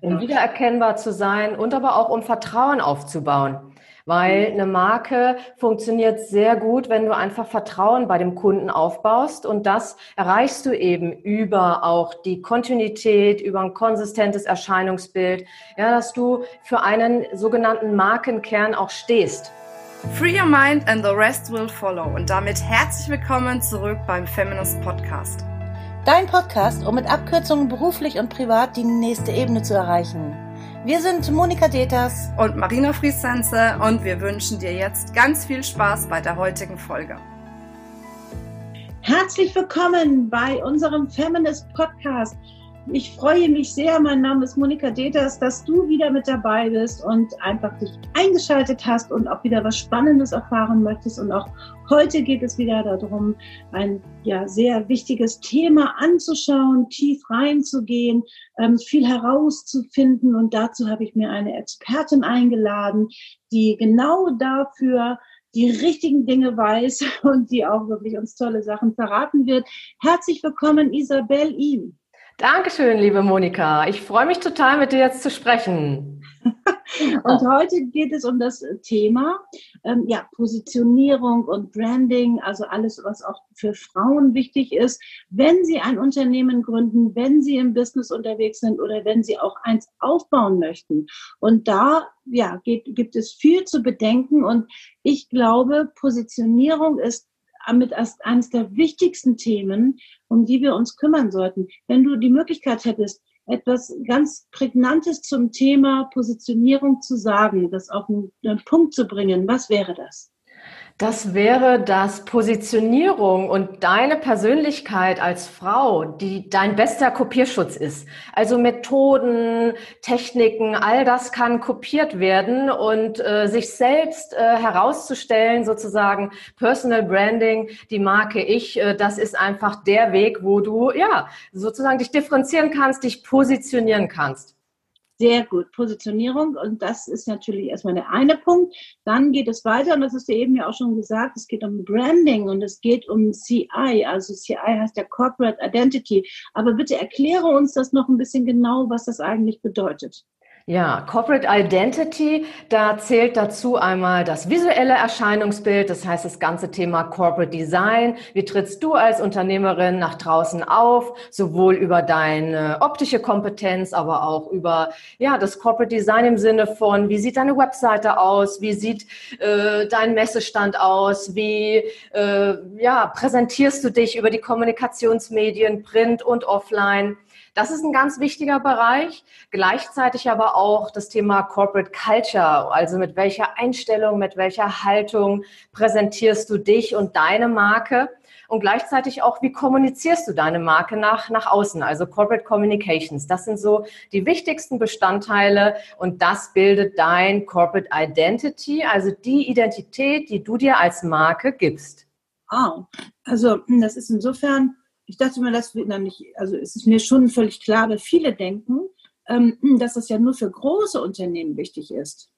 Um wiedererkennbar zu sein und aber auch um Vertrauen aufzubauen. Weil eine Marke funktioniert sehr gut, wenn du einfach Vertrauen bei dem Kunden aufbaust. Und das erreichst du eben über auch die Kontinuität, über ein konsistentes Erscheinungsbild, ja, dass du für einen sogenannten Markenkern auch stehst. Free your mind and the rest will follow. Und damit herzlich willkommen zurück beim Feminist Podcast. Dein Podcast, um mit Abkürzungen beruflich und privat die nächste Ebene zu erreichen. Wir sind Monika Deters und Marina Friesense und wir wünschen dir jetzt ganz viel Spaß bei der heutigen Folge. Herzlich willkommen bei unserem Feminist Podcast. Ich freue mich sehr, mein Name ist Monika Deters, dass du wieder mit dabei bist und einfach dich eingeschaltet hast und auch wieder was Spannendes erfahren möchtest. Und auch heute geht es wieder darum, ein ja, sehr wichtiges Thema anzuschauen, tief reinzugehen, ähm, viel herauszufinden. Und dazu habe ich mir eine Expertin eingeladen, die genau dafür die richtigen Dinge weiß und die auch wirklich uns tolle Sachen verraten wird. Herzlich willkommen, Isabel Ihm. Dankeschön, liebe Monika. Ich freue mich total, mit dir jetzt zu sprechen. und heute geht es um das Thema ähm, ja, Positionierung und Branding, also alles, was auch für Frauen wichtig ist, wenn sie ein Unternehmen gründen, wenn sie im Business unterwegs sind oder wenn sie auch eins aufbauen möchten. Und da ja, geht, gibt es viel zu bedenken und ich glaube, Positionierung ist mit eines der wichtigsten Themen, um die wir uns kümmern sollten. Wenn du die Möglichkeit hättest, etwas ganz Prägnantes zum Thema Positionierung zu sagen, das auf einen, einen Punkt zu bringen, was wäre das? Das wäre, dass Positionierung und deine Persönlichkeit als Frau, die dein bester Kopierschutz ist. Also Methoden, Techniken, all das kann kopiert werden und äh, sich selbst äh, herauszustellen, sozusagen Personal Branding, die Marke Ich, äh, das ist einfach der Weg, wo du ja sozusagen dich differenzieren kannst, dich positionieren kannst. Sehr gut, Positionierung und das ist natürlich erstmal der eine Punkt. Dann geht es weiter und das ist dir eben ja auch schon gesagt, es geht um Branding und es geht um CI, also CI heißt ja Corporate Identity. Aber bitte erkläre uns das noch ein bisschen genau, was das eigentlich bedeutet. Ja, Corporate Identity, da zählt dazu einmal das visuelle Erscheinungsbild, das heißt das ganze Thema Corporate Design. Wie trittst du als Unternehmerin nach draußen auf, sowohl über deine optische Kompetenz, aber auch über ja das Corporate Design im Sinne von, wie sieht deine Webseite aus, wie sieht äh, dein Messestand aus, wie äh, ja präsentierst du dich über die Kommunikationsmedien, Print und Offline. Das ist ein ganz wichtiger Bereich. Gleichzeitig aber auch das Thema Corporate Culture, also mit welcher Einstellung, mit welcher Haltung präsentierst du dich und deine Marke und gleichzeitig auch, wie kommunizierst du deine Marke nach, nach außen, also Corporate Communications. Das sind so die wichtigsten Bestandteile und das bildet dein Corporate Identity, also die Identität, die du dir als Marke gibst. Ah, also das ist insofern ich dachte mir, das wird dann nicht, also es ist mir schon völlig klar, aber viele denken, ähm, dass das ja nur für große Unternehmen wichtig ist.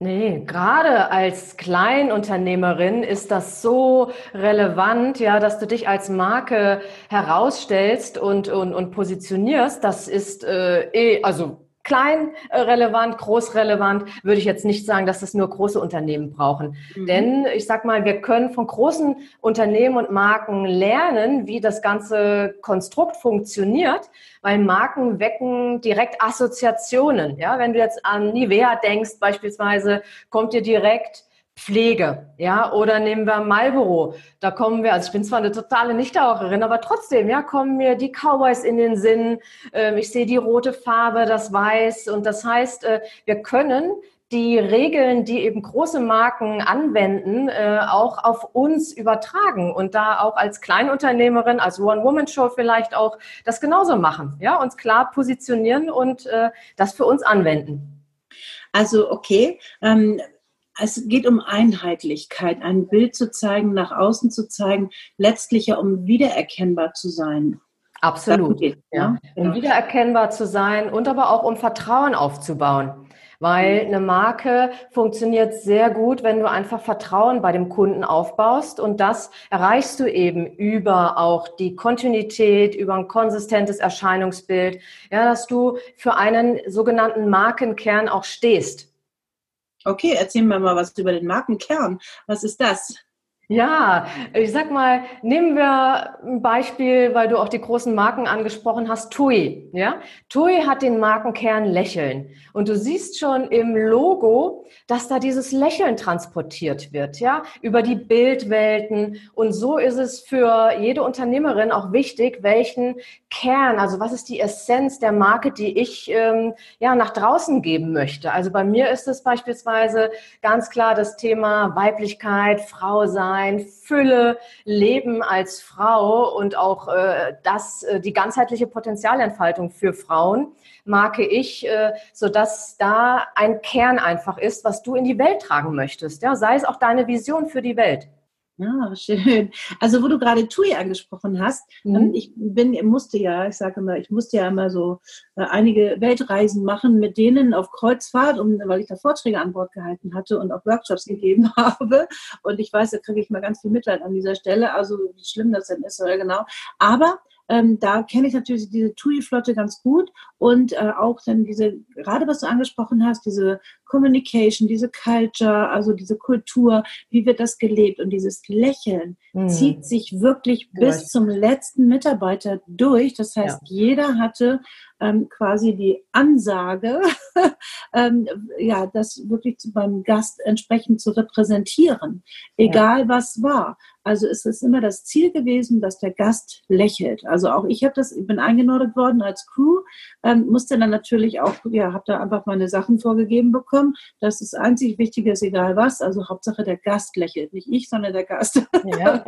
Nee, gerade als Kleinunternehmerin ist das so relevant, ja, dass du dich als Marke herausstellst und, und, und positionierst. Das ist äh, eh, also klein äh, relevant, groß relevant, würde ich jetzt nicht sagen, dass das nur große Unternehmen brauchen. Mhm. Denn ich sag mal, wir können von großen Unternehmen und Marken lernen, wie das ganze Konstrukt funktioniert, weil Marken wecken direkt Assoziationen. Ja, wenn du jetzt an Nivea denkst beispielsweise, kommt dir direkt Pflege, ja, oder nehmen wir Marlboro. Da kommen wir, also ich bin zwar eine totale Nichtraucherin, aber trotzdem, ja, kommen mir die Cowboys in den Sinn. Ähm, ich sehe die rote Farbe, das Weiß und das heißt, äh, wir können die Regeln, die eben große Marken anwenden, äh, auch auf uns übertragen und da auch als Kleinunternehmerin, als One-Woman-Show vielleicht auch das genauso machen, ja, uns klar positionieren und äh, das für uns anwenden. Also okay, ähm, es geht um Einheitlichkeit, ein Bild zu zeigen, nach außen zu zeigen, letztlich ja um wiedererkennbar zu sein. Absolut. Geht, ja. Um wiedererkennbar zu sein und aber auch um Vertrauen aufzubauen. Weil eine Marke funktioniert sehr gut, wenn du einfach Vertrauen bei dem Kunden aufbaust. Und das erreichst du eben über auch die Kontinuität, über ein konsistentes Erscheinungsbild, ja, dass du für einen sogenannten Markenkern auch stehst. Okay, erzähl mir mal was über den Markenkern. Was ist das? Ja, ich sag mal, nehmen wir ein Beispiel, weil du auch die großen Marken angesprochen hast, TUI. Ja, TUI hat den Markenkern Lächeln und du siehst schon im Logo, dass da dieses Lächeln transportiert wird, ja, über die Bildwelten und so ist es für jede Unternehmerin auch wichtig, welchen Kern, also was ist die Essenz der Marke, die ich ähm, ja nach draußen geben möchte. Also bei mir ist es beispielsweise ganz klar das Thema Weiblichkeit, Frau sein sein, Fülle, Leben als Frau und auch äh, das, äh, die ganzheitliche Potenzialentfaltung für Frauen marke ich, äh, sodass da ein Kern einfach ist, was du in die Welt tragen möchtest. Ja, sei es auch deine Vision für die Welt. Ja, schön. Also wo du gerade TUI angesprochen hast, mhm. Ähm, ich bin, musste ja, ich sage immer, ich musste ja immer so äh, einige Weltreisen machen mit denen auf Kreuzfahrt, um, weil ich da Vorträge an Bord gehalten hatte und auch Workshops gegeben habe. Und ich weiß, da kriege ich mal ganz viel Mitleid an dieser Stelle, also wie schlimm das denn ist, oder genau. Aber ähm, da kenne ich natürlich diese TUI-Flotte ganz gut und äh, auch dann diese, gerade was du angesprochen hast, diese Communication, diese Culture, also diese Kultur, wie wird das gelebt und dieses Lächeln mhm. zieht sich wirklich bis zum letzten Mitarbeiter durch. Das heißt, ja. jeder hatte ähm, quasi die Ansage, ähm, ja, das wirklich beim Gast entsprechend zu repräsentieren, egal ja. was war. Also es ist immer das Ziel gewesen, dass der Gast lächelt. Also auch ich habe das, ich bin eingenordet worden als Crew, ähm, musste dann natürlich auch, ja, habe da einfach meine Sachen vorgegeben bekommen. Das ist einzig Wichtige, ist egal was. Also Hauptsache der Gast lächelt, nicht ich, sondern der Gast. Ja.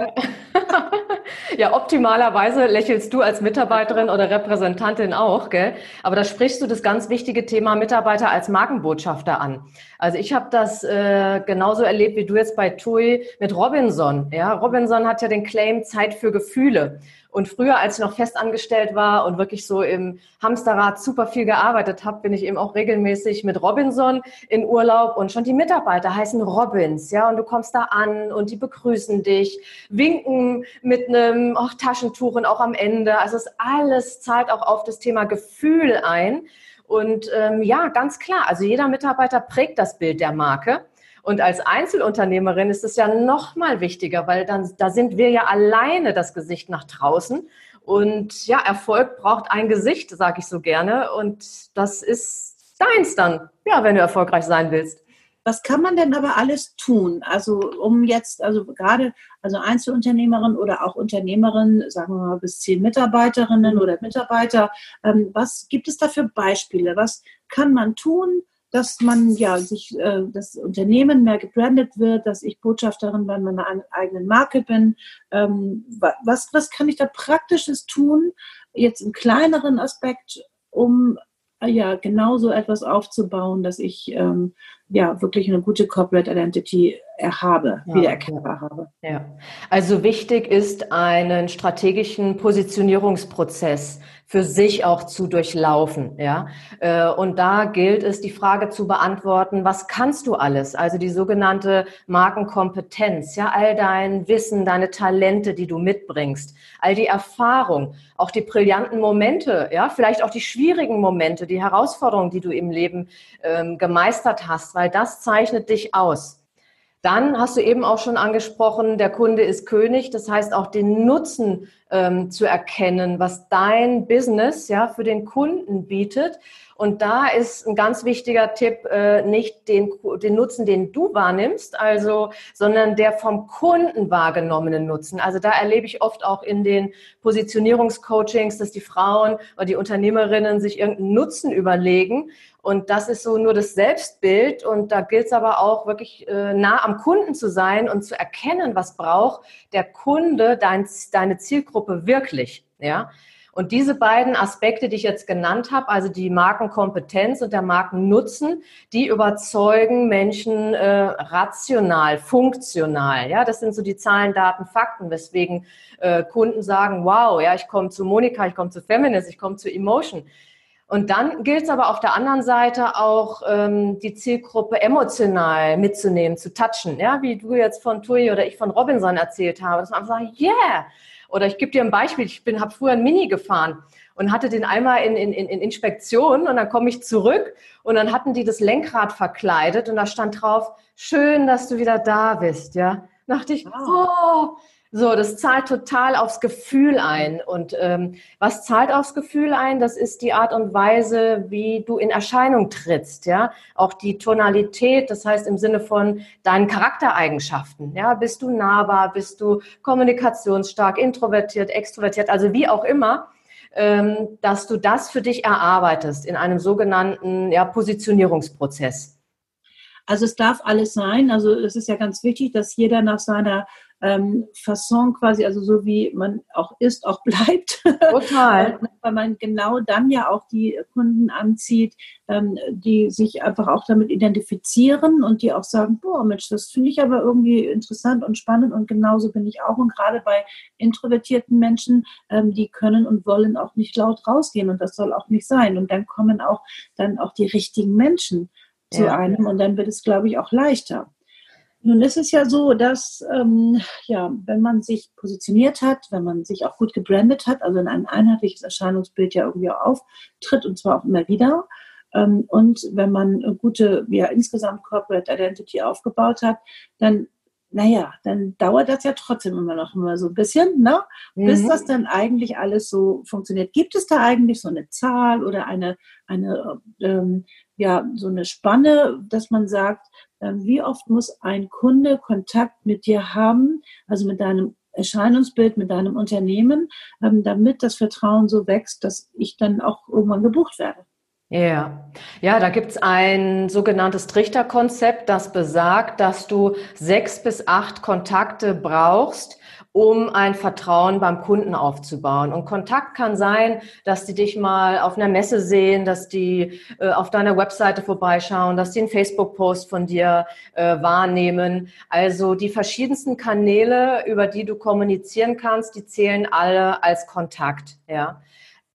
ja, optimalerweise lächelst du als Mitarbeiterin oder Repräsentantin auch, gell? Aber da sprichst du das ganz wichtige Thema Mitarbeiter als Markenbotschafter an. Also ich habe das äh, genauso erlebt wie du jetzt bei TUI mit Robinson. Ja, Robinson hat ja den Claim Zeit für Gefühle. Und früher, als ich noch festangestellt war und wirklich so im Hamsterrad super viel gearbeitet habe, bin ich eben auch regelmäßig mit Robinson in Urlaub und schon die Mitarbeiter heißen Robins, ja, und du kommst da an und die begrüßen dich, winken mit einem auch Taschentuch und auch am Ende. Also es alles zahlt auch auf das Thema Gefühl ein. Und ähm, ja, ganz klar, also jeder Mitarbeiter prägt das Bild der Marke. Und als Einzelunternehmerin ist es ja noch mal wichtiger, weil dann, da sind wir ja alleine das Gesicht nach draußen. Und ja, Erfolg braucht ein Gesicht, sage ich so gerne. Und das ist deins dann, ja, wenn du erfolgreich sein willst. Was kann man denn aber alles tun? Also um jetzt, also gerade, also Einzelunternehmerin oder auch Unternehmerin, sagen wir mal bis zehn Mitarbeiterinnen oder Mitarbeiter, ähm, was gibt es da für Beispiele? Was kann man tun? Dass man ja sich äh, das Unternehmen mehr gebrandet wird, dass ich Botschafterin bei meiner eigenen Marke bin. Ähm, was, was kann ich da Praktisches tun, jetzt im kleineren Aspekt, um äh, ja genauso etwas aufzubauen, dass ich ähm, ja wirklich eine gute Corporate Identity habe, ja, wiedererkennbar habe. Ja. Also wichtig ist einen strategischen Positionierungsprozess für sich auch zu durchlaufen. Ja? Äh, und da gilt es, die Frage zu beantworten, was kannst du alles? Also die sogenannte Markenkompetenz, ja, all dein Wissen, deine Talente, die du mitbringst, all die Erfahrung, auch die brillanten Momente, ja, vielleicht auch die schwierigen Momente, die Herausforderungen, die du im Leben ähm, gemeistert hast, weil das zeichnet dich aus. Dann hast du eben auch schon angesprochen, der Kunde ist König. Das heißt auch den Nutzen ähm, zu erkennen, was dein Business ja für den Kunden bietet. Und da ist ein ganz wichtiger Tipp, äh, nicht den, den Nutzen, den du wahrnimmst, also, sondern der vom Kunden wahrgenommene Nutzen. Also da erlebe ich oft auch in den Positionierungscoachings, dass die Frauen oder die Unternehmerinnen sich irgendeinen Nutzen überlegen und das ist so nur das Selbstbild. Und da gilt es aber auch wirklich äh, nah am Kunden zu sein und zu erkennen, was braucht der Kunde, dein, deine Zielgruppe wirklich. Ja. Und diese beiden Aspekte, die ich jetzt genannt habe, also die Markenkompetenz und der Markennutzen, die überzeugen Menschen äh, rational, funktional. Ja, das sind so die Zahlen, Daten, Fakten, weswegen äh, Kunden sagen, wow, ja, ich komme zu Monika, ich komme zu Feminist, ich komme zu Emotion. Und dann gilt es aber auf der anderen Seite auch, ähm, die Zielgruppe emotional mitzunehmen, zu touchen. Ja, wie du jetzt von Tui oder ich von Robinson erzählt habe, dass man einfach sagt, yeah. Oder ich gebe dir ein Beispiel, ich bin, habe früher ein Mini gefahren und hatte den einmal in, in, in Inspektion und dann komme ich zurück und dann hatten die das Lenkrad verkleidet und da stand drauf, schön, dass du wieder da bist, ja. Da dachte ich, oh, so, das zahlt total aufs Gefühl ein. Und ähm, was zahlt aufs Gefühl ein? Das ist die Art und Weise, wie du in Erscheinung trittst, ja. Auch die Tonalität, das heißt im Sinne von deinen Charaktereigenschaften, ja. Bist du nahbar, bist du kommunikationsstark, introvertiert, extrovertiert, also wie auch immer, ähm, dass du das für dich erarbeitest in einem sogenannten ja, Positionierungsprozess. Also es darf alles sein. Also es ist ja ganz wichtig, dass jeder nach seiner ähm, Fasson quasi, also so wie man auch ist, auch bleibt. Total. Weil man genau dann ja auch die Kunden anzieht, ähm, die sich einfach auch damit identifizieren und die auch sagen, boah Mensch, das finde ich aber irgendwie interessant und spannend und genauso bin ich auch. Und gerade bei introvertierten Menschen, ähm, die können und wollen auch nicht laut rausgehen und das soll auch nicht sein. Und dann kommen auch dann auch die richtigen Menschen zu ja. einem und dann wird es, glaube ich, auch leichter. Nun ist es ja so, dass ähm, ja, wenn man sich positioniert hat, wenn man sich auch gut gebrandet hat, also in ein einheitliches Erscheinungsbild ja irgendwie auch auftritt und zwar auch immer wieder, ähm, und wenn man eine gute, ja insgesamt Corporate Identity aufgebaut hat, dann naja, dann dauert das ja trotzdem immer noch immer so ein bisschen, ne? bis mhm. das dann eigentlich alles so funktioniert. Gibt es da eigentlich so eine Zahl oder eine, eine ähm, ja, so eine Spanne, dass man sagt, wie oft muss ein Kunde Kontakt mit dir haben, also mit deinem Erscheinungsbild, mit deinem Unternehmen, ähm, damit das Vertrauen so wächst, dass ich dann auch irgendwann gebucht werde. Ja, ja, da gibt's ein sogenanntes Trichterkonzept, das besagt, dass du sechs bis acht Kontakte brauchst, um ein Vertrauen beim Kunden aufzubauen. Und Kontakt kann sein, dass die dich mal auf einer Messe sehen, dass die äh, auf deiner Webseite vorbeischauen, dass die einen Facebook-Post von dir äh, wahrnehmen. Also die verschiedensten Kanäle, über die du kommunizieren kannst, die zählen alle als Kontakt. Ja.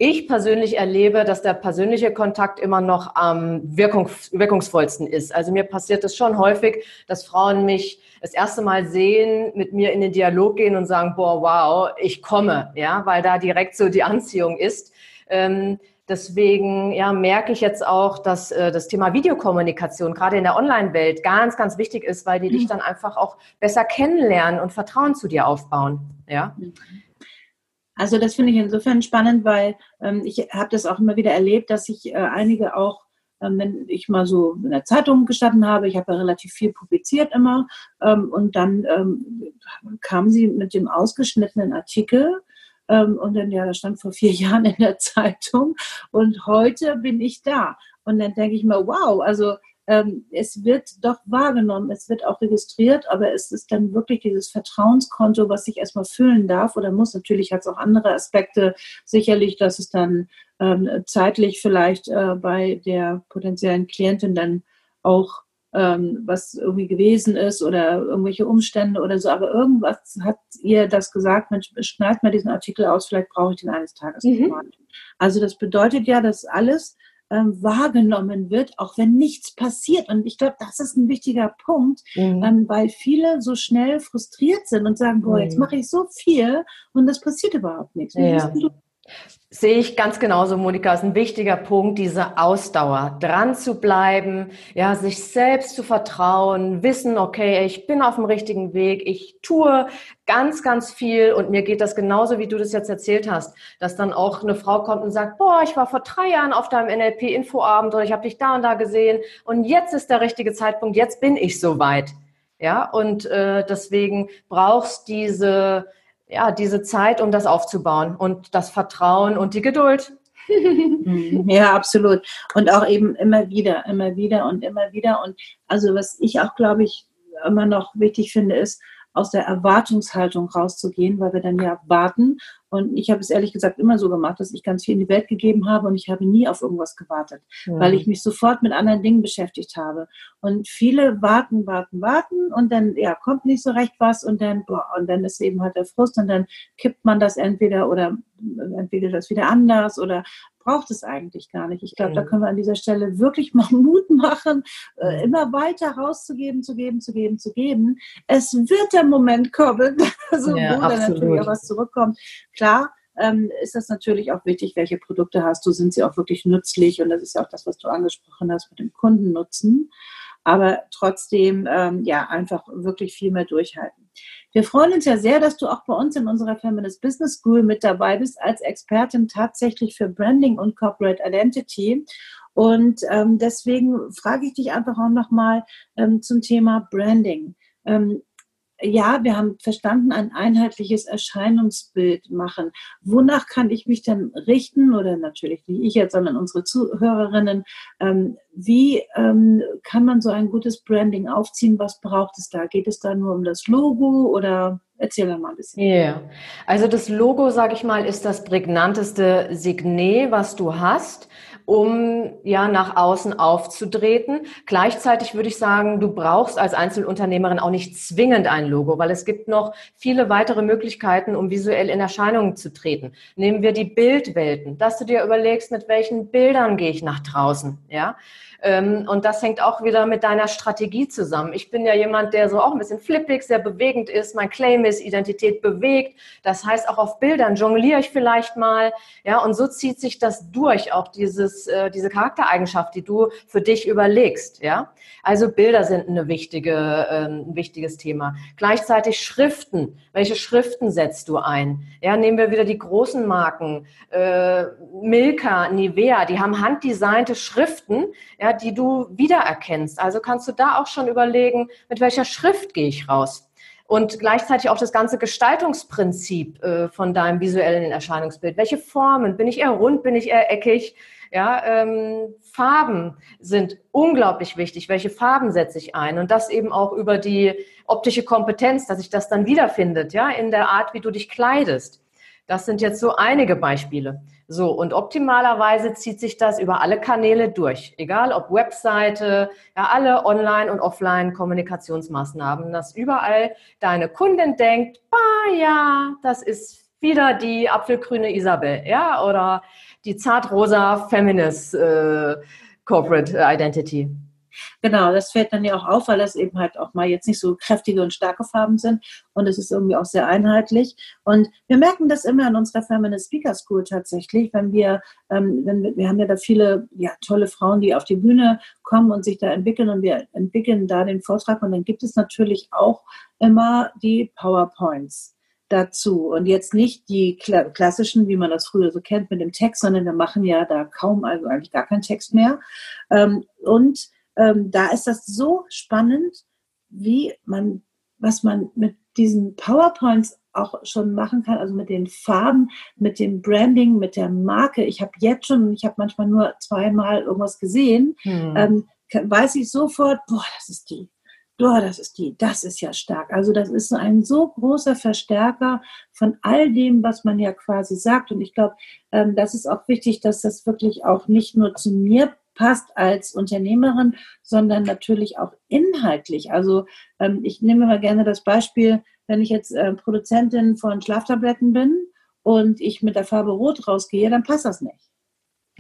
Ich persönlich erlebe, dass der persönliche Kontakt immer noch am wirkungs wirkungsvollsten ist. Also mir passiert es schon häufig, dass Frauen mich das erste Mal sehen, mit mir in den Dialog gehen und sagen, boah, wow, ich komme, ja, weil da direkt so die Anziehung ist. Ähm, deswegen ja, merke ich jetzt auch, dass äh, das Thema Videokommunikation gerade in der Online-Welt ganz, ganz wichtig ist, weil die mhm. dich dann einfach auch besser kennenlernen und Vertrauen zu dir aufbauen. Ja. Also das finde ich insofern spannend, weil ähm, ich habe das auch immer wieder erlebt, dass sich äh, einige auch, ähm, wenn ich mal so in der Zeitung gestanden habe, ich habe ja relativ viel publiziert immer, ähm, und dann ähm, kamen sie mit dem ausgeschnittenen Artikel ähm, und dann, ja, das stand vor vier Jahren in der Zeitung und heute bin ich da. Und dann denke ich mir, wow, also ähm, es wird doch wahrgenommen, es wird auch registriert, aber es ist dann wirklich dieses Vertrauenskonto, was sich erstmal füllen darf oder muss. Natürlich hat es auch andere Aspekte, sicherlich, dass es dann ähm, zeitlich vielleicht äh, bei der potenziellen Klientin dann auch ähm, was irgendwie gewesen ist oder irgendwelche Umstände oder so, aber irgendwas hat ihr das gesagt, Mensch, schneid mal diesen Artikel aus, vielleicht brauche ich den eines Tages mhm. Also das bedeutet ja, dass alles ähm, wahrgenommen wird, auch wenn nichts passiert. Und ich glaube, das ist ein wichtiger Punkt, mhm. ähm, weil viele so schnell frustriert sind und sagen, boah, jetzt mhm. mache ich so viel und das passiert überhaupt nichts. Ja. Sehe ich ganz genauso, Monika. Ist ein wichtiger Punkt, diese Ausdauer, dran zu bleiben, ja, sich selbst zu vertrauen, wissen, okay, ich bin auf dem richtigen Weg, ich tue ganz, ganz viel. Und mir geht das genauso, wie du das jetzt erzählt hast, dass dann auch eine Frau kommt und sagt, boah, ich war vor drei Jahren auf deinem NLP-Infoabend oder ich habe dich da und da gesehen. Und jetzt ist der richtige Zeitpunkt, jetzt bin ich soweit. Ja, und äh, deswegen brauchst diese ja, diese Zeit, um das aufzubauen und das Vertrauen und die Geduld. ja, absolut. Und auch eben immer wieder, immer wieder und immer wieder. Und also was ich auch, glaube ich, immer noch wichtig finde, ist, aus der Erwartungshaltung rauszugehen, weil wir dann ja warten. Und ich habe es ehrlich gesagt immer so gemacht, dass ich ganz viel in die Welt gegeben habe und ich habe nie auf irgendwas gewartet, ja. weil ich mich sofort mit anderen Dingen beschäftigt habe. Und viele warten, warten, warten und dann ja kommt nicht so recht was und dann boah, und dann ist eben halt der Frust und dann kippt man das entweder oder entweder das wieder anders oder braucht es eigentlich gar nicht. Ich glaube, mhm. da können wir an dieser Stelle wirklich mal Mut machen, äh, immer weiter rauszugeben, zu geben, zu geben, zu geben. Es wird der Moment kommen, so, ja, wo dann natürlich auch was zurückkommt. Klar, ähm, ist das natürlich auch wichtig, welche Produkte hast du, sind sie auch wirklich nützlich und das ist ja auch das, was du angesprochen hast mit dem Kundennutzen. Aber trotzdem, ähm, ja, einfach wirklich viel mehr durchhalten. Wir freuen uns ja sehr, dass du auch bei uns in unserer Feminist Business School mit dabei bist als Expertin tatsächlich für Branding und Corporate Identity. Und ähm, deswegen frage ich dich einfach auch nochmal ähm, zum Thema Branding. Ähm, ja, wir haben verstanden, ein einheitliches Erscheinungsbild machen. Wonach kann ich mich denn richten? Oder natürlich nicht ich jetzt, sondern unsere Zuhörerinnen. Ähm, wie ähm, kann man so ein gutes Branding aufziehen? Was braucht es da? Geht es da nur um das Logo oder erzähl da mal ein bisschen. Ja, yeah. also das Logo, sage ich mal, ist das prägnanteste Signet, was du hast um ja nach außen aufzutreten. Gleichzeitig würde ich sagen, du brauchst als Einzelunternehmerin auch nicht zwingend ein Logo, weil es gibt noch viele weitere Möglichkeiten, um visuell in Erscheinung zu treten. Nehmen wir die Bildwelten, dass du dir überlegst, mit welchen Bildern gehe ich nach draußen, ja? Ähm, und das hängt auch wieder mit deiner Strategie zusammen. Ich bin ja jemand, der so auch ein bisschen flippig, sehr bewegend ist. Mein Claim ist Identität bewegt. Das heißt, auch auf Bildern jongliere ich vielleicht mal. Ja, und so zieht sich das durch, auch dieses, äh, diese Charaktereigenschaft, die du für dich überlegst. Ja, also Bilder sind eine wichtige, äh, ein wichtiges Thema. Gleichzeitig Schriften. Welche Schriften setzt du ein? Ja, nehmen wir wieder die großen Marken. Äh, Milka, Nivea, die haben handdesignte Schriften. Ja, die du wiedererkennst. Also kannst du da auch schon überlegen, mit welcher Schrift gehe ich raus. Und gleichzeitig auch das ganze Gestaltungsprinzip äh, von deinem visuellen Erscheinungsbild. Welche Formen? Bin ich eher rund? Bin ich eher eckig? Ja, ähm, Farben sind unglaublich wichtig. Welche Farben setze ich ein? Und das eben auch über die optische Kompetenz, dass sich das dann wiederfindet, ja, in der Art, wie du dich kleidest. Das sind jetzt so einige Beispiele. So, und optimalerweise zieht sich das über alle Kanäle durch, egal ob Webseite, ja, alle Online- und Offline-Kommunikationsmaßnahmen, dass überall deine Kundin denkt, ah ja, das ist wieder die apfelgrüne Isabel, ja, oder die zartrosa Feminist äh, Corporate Identity. Genau, das fällt dann ja auch auf, weil das eben halt auch mal jetzt nicht so kräftige und starke Farben sind und es ist irgendwie auch sehr einheitlich. Und wir merken das immer in unserer Feminist Speaker School tatsächlich, wenn wir, ähm, wenn wir, wir haben ja da viele ja, tolle Frauen, die auf die Bühne kommen und sich da entwickeln und wir entwickeln da den Vortrag und dann gibt es natürlich auch immer die PowerPoints dazu. Und jetzt nicht die klassischen, wie man das früher so kennt, mit dem Text, sondern wir machen ja da kaum, also eigentlich gar keinen Text mehr. Ähm, und ähm, da ist das so spannend, wie man, was man mit diesen PowerPoints auch schon machen kann, also mit den Farben, mit dem Branding, mit der Marke. Ich habe jetzt schon, ich habe manchmal nur zweimal irgendwas gesehen, hm. ähm, weiß ich sofort, boah, das ist die. Boah, das ist die, das ist ja stark. Also das ist ein so großer Verstärker von all dem, was man ja quasi sagt. Und ich glaube, ähm, das ist auch wichtig, dass das wirklich auch nicht nur zu mir passt als Unternehmerin, sondern natürlich auch inhaltlich. Also ähm, ich nehme mal gerne das Beispiel, wenn ich jetzt äh, Produzentin von Schlaftabletten bin und ich mit der Farbe Rot rausgehe, dann passt das nicht.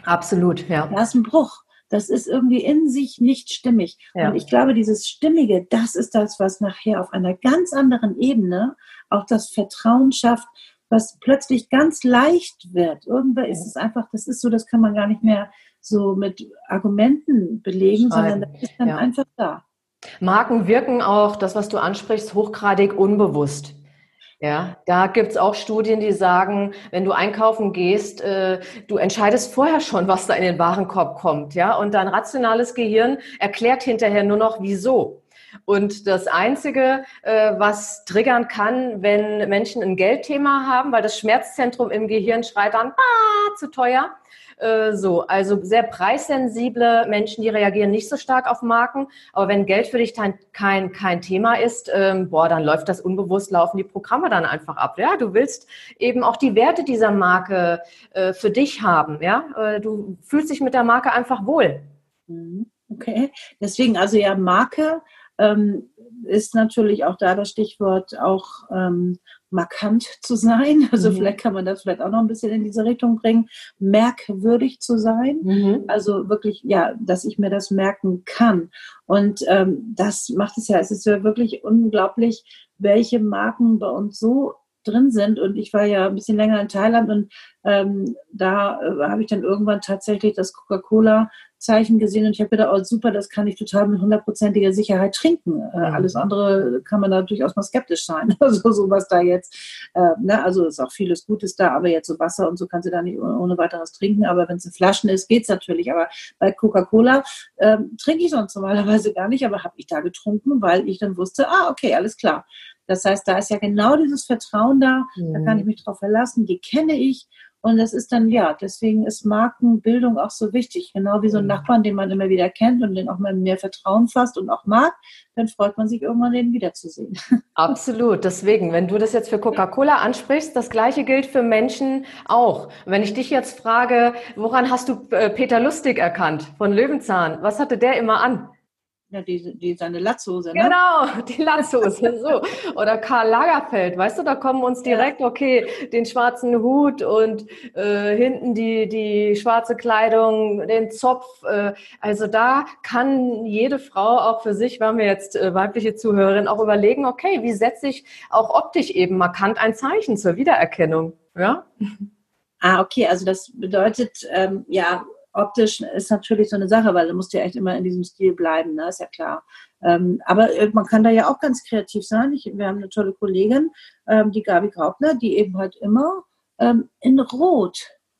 Absolut, ja. Da ist ein Bruch. Das ist irgendwie in sich nicht stimmig. Ja. Und ich glaube, dieses Stimmige, das ist das, was nachher auf einer ganz anderen Ebene auch das Vertrauen schafft, was plötzlich ganz leicht wird. Irgendwann ist es einfach, das ist so, das kann man gar nicht mehr so mit Argumenten belegen, Schreiben. sondern das ist dann ja. einfach da. Marken wirken auch, das, was du ansprichst, hochgradig unbewusst. Ja, da gibt's auch Studien, die sagen, wenn du einkaufen gehst, äh, du entscheidest vorher schon, was da in den Warenkorb kommt, ja, und dein rationales Gehirn erklärt hinterher nur noch, wieso. Und das Einzige, äh, was triggern kann, wenn Menschen ein Geldthema haben, weil das Schmerzzentrum im Gehirn schreit dann, ah, zu teuer, äh, so, also sehr preissensible Menschen, die reagieren nicht so stark auf Marken. Aber wenn Geld für dich kein, kein, Thema ist, ähm, boah, dann läuft das unbewusst, laufen die Programme dann einfach ab. Ja, du willst eben auch die Werte dieser Marke äh, für dich haben. Ja, du fühlst dich mit der Marke einfach wohl. Mhm. Okay, deswegen also ja Marke ähm, ist natürlich auch da das Stichwort auch ähm, markant zu sein. Also mhm. vielleicht kann man das vielleicht auch noch ein bisschen in diese Richtung bringen, merkwürdig zu sein. Mhm. Also wirklich, ja, dass ich mir das merken kann. Und ähm, das macht es ja, es ist ja wirklich unglaublich, welche Marken bei uns so drin sind. Und ich war ja ein bisschen länger in Thailand und ähm, da äh, habe ich dann irgendwann tatsächlich das Coca-Cola-Zeichen gesehen und ich habe gedacht, oh super, das kann ich total mit hundertprozentiger Sicherheit trinken. Äh, alles andere kann man da durchaus mal skeptisch sein. Also sowas da jetzt, äh, ne? also ist auch vieles Gutes da, aber jetzt so Wasser und so kannst du da nicht ohne weiteres trinken. Aber wenn es in Flaschen ist, geht's natürlich. Aber bei Coca-Cola ähm, trinke ich sonst normalerweise gar nicht, aber habe ich da getrunken, weil ich dann wusste, ah, okay, alles klar. Das heißt, da ist ja genau dieses Vertrauen da, mhm. da kann ich mich drauf verlassen, die kenne ich. Und das ist dann, ja, deswegen ist Markenbildung auch so wichtig. Genau wie so ein mhm. Nachbarn, den man immer wieder kennt und den auch mal mehr Vertrauen fasst und auch mag, dann freut man sich irgendwann, den wiederzusehen. Absolut. Deswegen, wenn du das jetzt für Coca-Cola ansprichst, das Gleiche gilt für Menschen auch. Wenn ich dich jetzt frage, woran hast du äh, Peter Lustig erkannt von Löwenzahn? Was hatte der immer an? Ja, die, die seine Latzhose, ne? Genau, die Latzhose, so. Oder Karl Lagerfeld, weißt du, da kommen uns direkt, okay, den schwarzen Hut und äh, hinten die, die schwarze Kleidung, den Zopf. Äh, also da kann jede Frau auch für sich, wenn wir jetzt äh, weibliche Zuhörerin, auch überlegen, okay, wie setze ich auch optisch eben markant ein Zeichen zur Wiedererkennung, ja? Ah, okay, also das bedeutet, ähm, ja, optisch ist natürlich so eine Sache, weil du musst ja echt immer in diesem Stil bleiben, ne? ist ja klar. Ähm, aber man kann da ja auch ganz kreativ sein. Ich, wir haben eine tolle Kollegin, ähm, die Gabi Graubner, die eben halt immer ähm, in Rot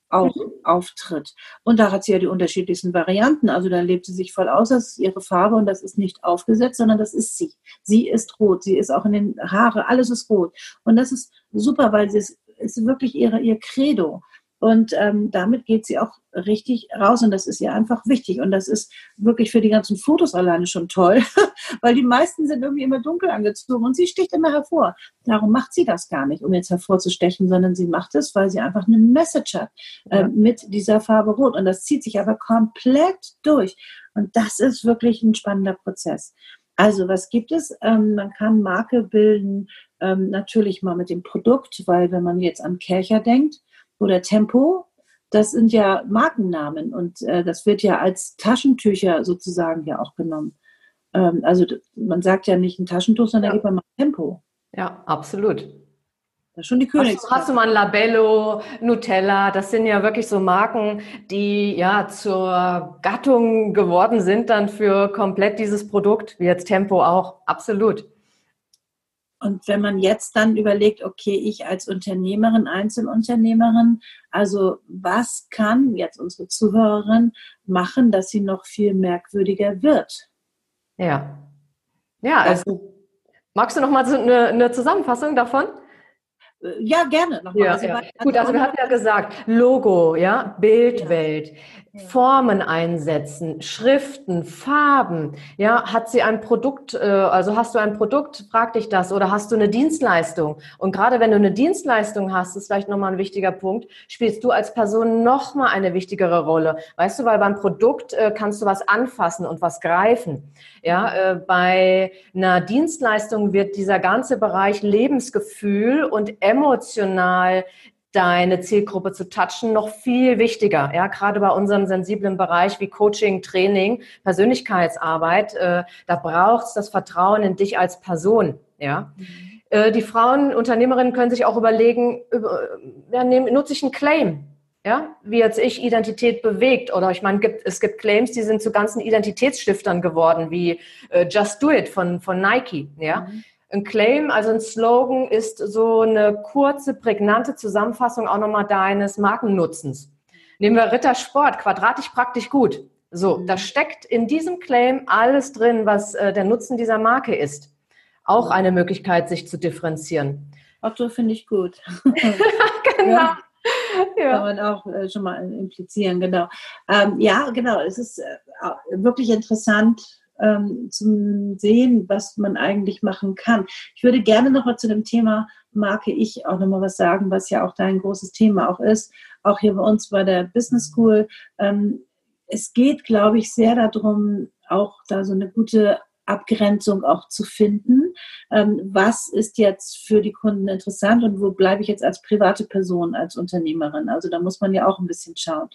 auch mhm. auftritt. Und da hat sie ja die unterschiedlichsten Varianten. Also da lebt sie sich voll aus, das ist ihre Farbe und das ist nicht aufgesetzt, sondern das ist sie. Sie ist rot, sie ist auch in den Haare, alles ist rot. Und das ist super, weil sie ist, ist wirklich ihre, ihr Credo. Und ähm, damit geht sie auch richtig raus und das ist ihr einfach wichtig. Und das ist wirklich für die ganzen Fotos alleine schon toll, weil die meisten sind irgendwie immer dunkel angezogen und sie sticht immer hervor. Darum macht sie das gar nicht, um jetzt hervorzustechen, sondern sie macht es, weil sie einfach eine Message hat äh, mit dieser Farbe Rot. Und das zieht sich aber komplett durch. Und das ist wirklich ein spannender Prozess. Also was gibt es? Ähm, man kann Marke bilden, ähm, natürlich mal mit dem Produkt, weil wenn man jetzt an Kercher denkt, oder Tempo, das sind ja Markennamen und äh, das wird ja als Taschentücher sozusagen ja auch genommen. Ähm, also man sagt ja nicht ein Taschentuch, sondern ja. gibt man mal Tempo. Ja, absolut. Das ist schon die Königs. Hast, hast, du mal ein Labello, Nutella, das sind ja wirklich so Marken, die ja zur Gattung geworden sind dann für komplett dieses Produkt, wie jetzt Tempo auch. Absolut. Und wenn man jetzt dann überlegt, okay, ich als Unternehmerin, Einzelunternehmerin, also was kann jetzt unsere Zuhörerin machen, dass sie noch viel merkwürdiger wird? Ja. Ja, also magst du noch mal eine, eine Zusammenfassung davon? Ja, gerne. Nochmal. Ja, also, ja. Gut, also wir hatten ja gesagt, Logo, ja, Bildwelt. Formen einsetzen, Schriften, Farben. Ja, hat sie ein Produkt, äh, also hast du ein Produkt, frag dich das, oder hast du eine Dienstleistung? Und gerade wenn du eine Dienstleistung hast, ist vielleicht nochmal ein wichtiger Punkt, spielst du als Person nochmal eine wichtigere Rolle. Weißt du, weil beim Produkt äh, kannst du was anfassen und was greifen. Ja, äh, bei einer Dienstleistung wird dieser ganze Bereich Lebensgefühl und emotional deine Zielgruppe zu touchen, noch viel wichtiger. Ja, gerade bei unserem sensiblen Bereich wie Coaching, Training, Persönlichkeitsarbeit, äh, da braucht es das Vertrauen in dich als Person. Ja. Mhm. Äh, die Frauen, Unternehmerinnen können sich auch überlegen, über, ja, nehm, nutze ich einen Claim? Ja, wie jetzt ich Identität bewegt oder ich meine, gibt, es gibt Claims, die sind zu ganzen Identitätsstiftern geworden, wie äh, Just Do It von, von Nike. Ja, mhm. Ein Claim, also ein Slogan, ist so eine kurze, prägnante Zusammenfassung auch nochmal deines Markennutzens. Nehmen wir Rittersport, quadratisch praktisch gut. So, mhm. da steckt in diesem Claim alles drin, was äh, der Nutzen dieser Marke ist. Auch mhm. eine Möglichkeit, sich zu differenzieren. Otto finde ich gut. genau. Ja. Ja. Kann man auch äh, schon mal implizieren, genau. Ähm, ja, genau. Es ist äh, wirklich interessant, ähm, zum Sehen, was man eigentlich machen kann. Ich würde gerne noch mal zu dem Thema Marke ich auch noch mal was sagen, was ja auch dein großes Thema auch ist, auch hier bei uns bei der Business School. Ähm, es geht, glaube ich, sehr darum, auch da so eine gute Abgrenzung auch zu finden. Ähm, was ist jetzt für die Kunden interessant und wo bleibe ich jetzt als private Person, als Unternehmerin? Also da muss man ja auch ein bisschen schauen.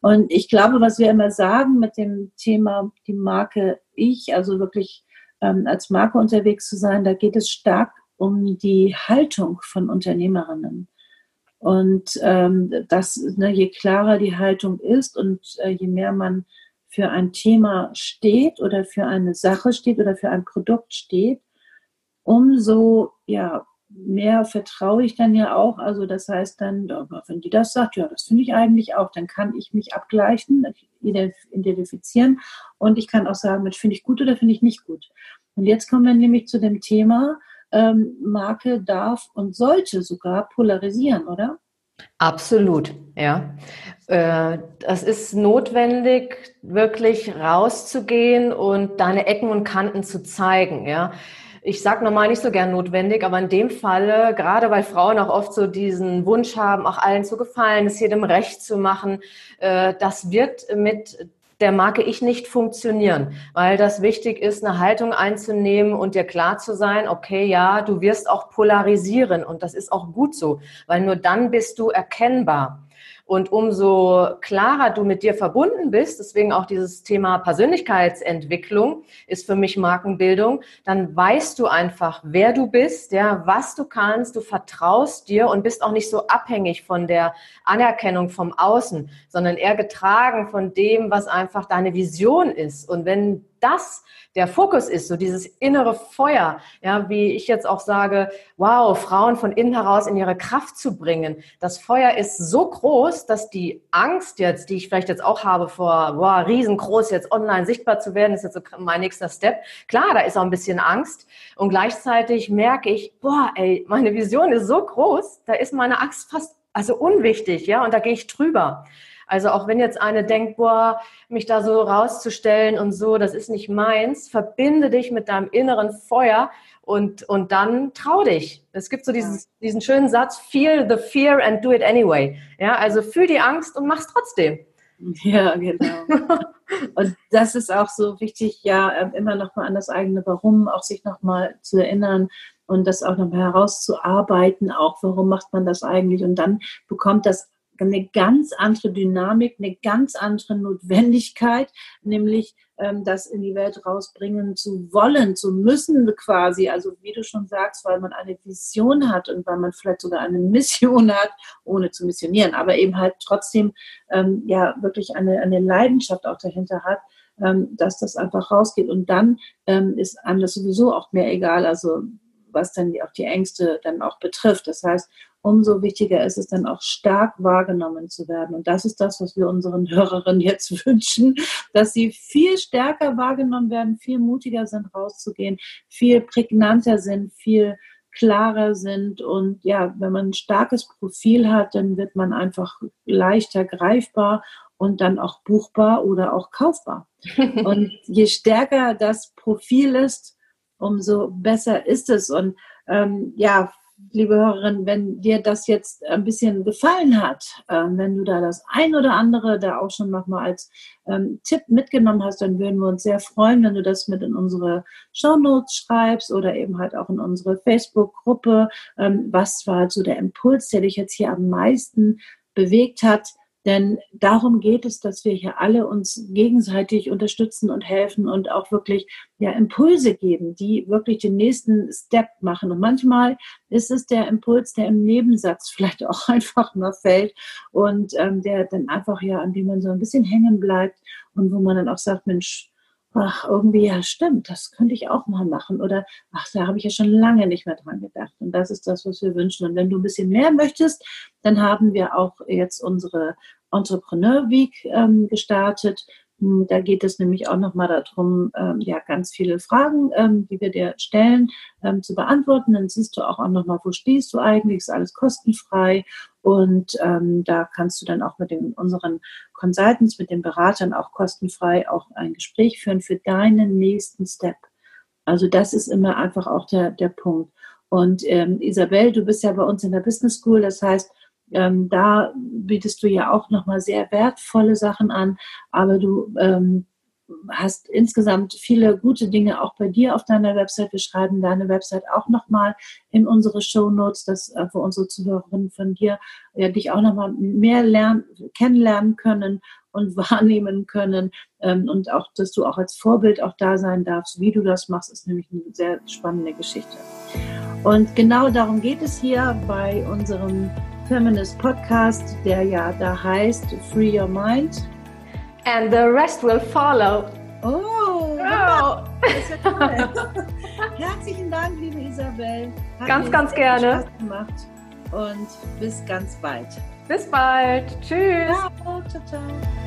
Und ich glaube, was wir immer sagen mit dem Thema die Marke Ich, also wirklich ähm, als Marke unterwegs zu sein, da geht es stark um die Haltung von Unternehmerinnen. Und ähm, das, ne, je klarer die Haltung ist und äh, je mehr man für ein Thema steht oder für eine Sache steht oder für ein Produkt steht, umso ja, mehr vertraue ich dann ja auch. Also das heißt dann, wenn die das sagt, ja, das finde ich eigentlich auch, dann kann ich mich abgleichen, identifizieren und ich kann auch sagen, das finde ich gut oder finde ich nicht gut. Und jetzt kommen wir nämlich zu dem Thema, ähm, Marke darf und sollte sogar polarisieren, oder? Absolut, ja. Äh, das ist notwendig, wirklich rauszugehen und deine Ecken und Kanten zu zeigen, ja. Ich sage normal nicht so gern notwendig, aber in dem Falle, gerade weil Frauen auch oft so diesen Wunsch haben, auch allen zu gefallen, es jedem recht zu machen, äh, das wird mit der Marke ich nicht funktionieren, weil das wichtig ist, eine Haltung einzunehmen und dir klar zu sein, okay, ja, du wirst auch polarisieren und das ist auch gut so, weil nur dann bist du erkennbar. Und umso klarer du mit dir verbunden bist, deswegen auch dieses Thema Persönlichkeitsentwicklung ist für mich Markenbildung, dann weißt du einfach, wer du bist, ja, was du kannst, du vertraust dir und bist auch nicht so abhängig von der Anerkennung vom Außen, sondern eher getragen von dem, was einfach deine Vision ist. Und wenn das der Fokus ist, so dieses innere Feuer, ja, wie ich jetzt auch sage, wow, Frauen von innen heraus in ihre Kraft zu bringen. Das Feuer ist so groß, dass die Angst jetzt, die ich vielleicht jetzt auch habe vor, wow, riesengroß jetzt online sichtbar zu werden, ist jetzt so mein nächster Step. Klar, da ist auch ein bisschen Angst und gleichzeitig merke ich, boah, ey, meine Vision ist so groß, da ist meine Angst fast also unwichtig, ja, und da gehe ich drüber. Also auch wenn jetzt eine denkt, boah, mich da so rauszustellen und so, das ist nicht meins, verbinde dich mit deinem inneren Feuer und, und dann trau dich. Es gibt so dieses, diesen schönen Satz, feel the fear and do it anyway. Ja, also fühl die Angst und mach's trotzdem. Ja, genau. und das ist auch so wichtig, ja, ähm, immer nochmal an das eigene Warum, auch sich nochmal zu erinnern und das auch nochmal herauszuarbeiten, auch warum macht man das eigentlich und dann bekommt das eine ganz andere Dynamik, eine ganz andere Notwendigkeit, nämlich ähm, das in die Welt rausbringen zu wollen, zu müssen quasi. Also wie du schon sagst, weil man eine Vision hat und weil man vielleicht sogar eine Mission hat, ohne zu missionieren, aber eben halt trotzdem ähm, ja wirklich eine, eine Leidenschaft auch dahinter hat, ähm, dass das einfach rausgeht. Und dann ähm, ist einem das sowieso auch mehr egal. Also was dann auch die Ängste dann auch betrifft. Das heißt, umso wichtiger ist es dann auch stark wahrgenommen zu werden. Und das ist das, was wir unseren Hörerinnen jetzt wünschen, dass sie viel stärker wahrgenommen werden, viel mutiger sind, rauszugehen, viel prägnanter sind, viel klarer sind. Und ja, wenn man ein starkes Profil hat, dann wird man einfach leichter greifbar und dann auch buchbar oder auch kaufbar. und je stärker das Profil ist, umso besser ist es. Und ähm, ja, liebe Hörerin, wenn dir das jetzt ein bisschen gefallen hat, äh, wenn du da das ein oder andere da auch schon nochmal als ähm, Tipp mitgenommen hast, dann würden wir uns sehr freuen, wenn du das mit in unsere Show Notes schreibst oder eben halt auch in unsere Facebook-Gruppe. Ähm, was war so der Impuls, der dich jetzt hier am meisten bewegt hat? Denn darum geht es, dass wir hier alle uns gegenseitig unterstützen und helfen und auch wirklich ja, Impulse geben, die wirklich den nächsten Step machen. Und manchmal ist es der Impuls, der im Nebensatz vielleicht auch einfach mal fällt und ähm, der dann einfach ja, an dem man so ein bisschen hängen bleibt und wo man dann auch sagt, Mensch, ach, irgendwie, ja, stimmt, das könnte ich auch mal machen. Oder, ach, da habe ich ja schon lange nicht mehr dran gedacht. Und das ist das, was wir wünschen. Und wenn du ein bisschen mehr möchtest, dann haben wir auch jetzt unsere Entrepreneur Week ähm, gestartet. Hm, da geht es nämlich auch nochmal darum, ähm, ja, ganz viele Fragen, ähm, die wir dir stellen, ähm, zu beantworten. Dann siehst du auch, auch nochmal, wo stehst du eigentlich, ist alles kostenfrei. Und ähm, da kannst du dann auch mit den, unseren Consultants, mit den Beratern auch kostenfrei auch ein Gespräch führen für deinen nächsten Step. Also das ist immer einfach auch der, der Punkt. Und ähm, Isabel, du bist ja bei uns in der Business School, das heißt, ähm, da bietest du ja auch nochmal sehr wertvolle Sachen an, aber du ähm, hast insgesamt viele gute Dinge auch bei dir auf deiner Website. Wir schreiben deine Website auch nochmal in unsere Show Notes, dass äh, für unsere Zuhörerinnen von dir ja, dich auch nochmal mehr lernen, kennenlernen können und wahrnehmen können ähm, und auch, dass du auch als Vorbild auch da sein darfst, wie du das machst, ist nämlich eine sehr spannende Geschichte. Und genau darum geht es hier bei unserem Feminist Podcast, der ja da heißt Free Your Mind And the rest will follow. Oh, oh. Ja Herzlichen Dank, liebe Isabel. Hat ganz, ganz gerne. Spaß gemacht. Und bis ganz bald. Bis bald. Tschüss. Ciao, ciao, ciao.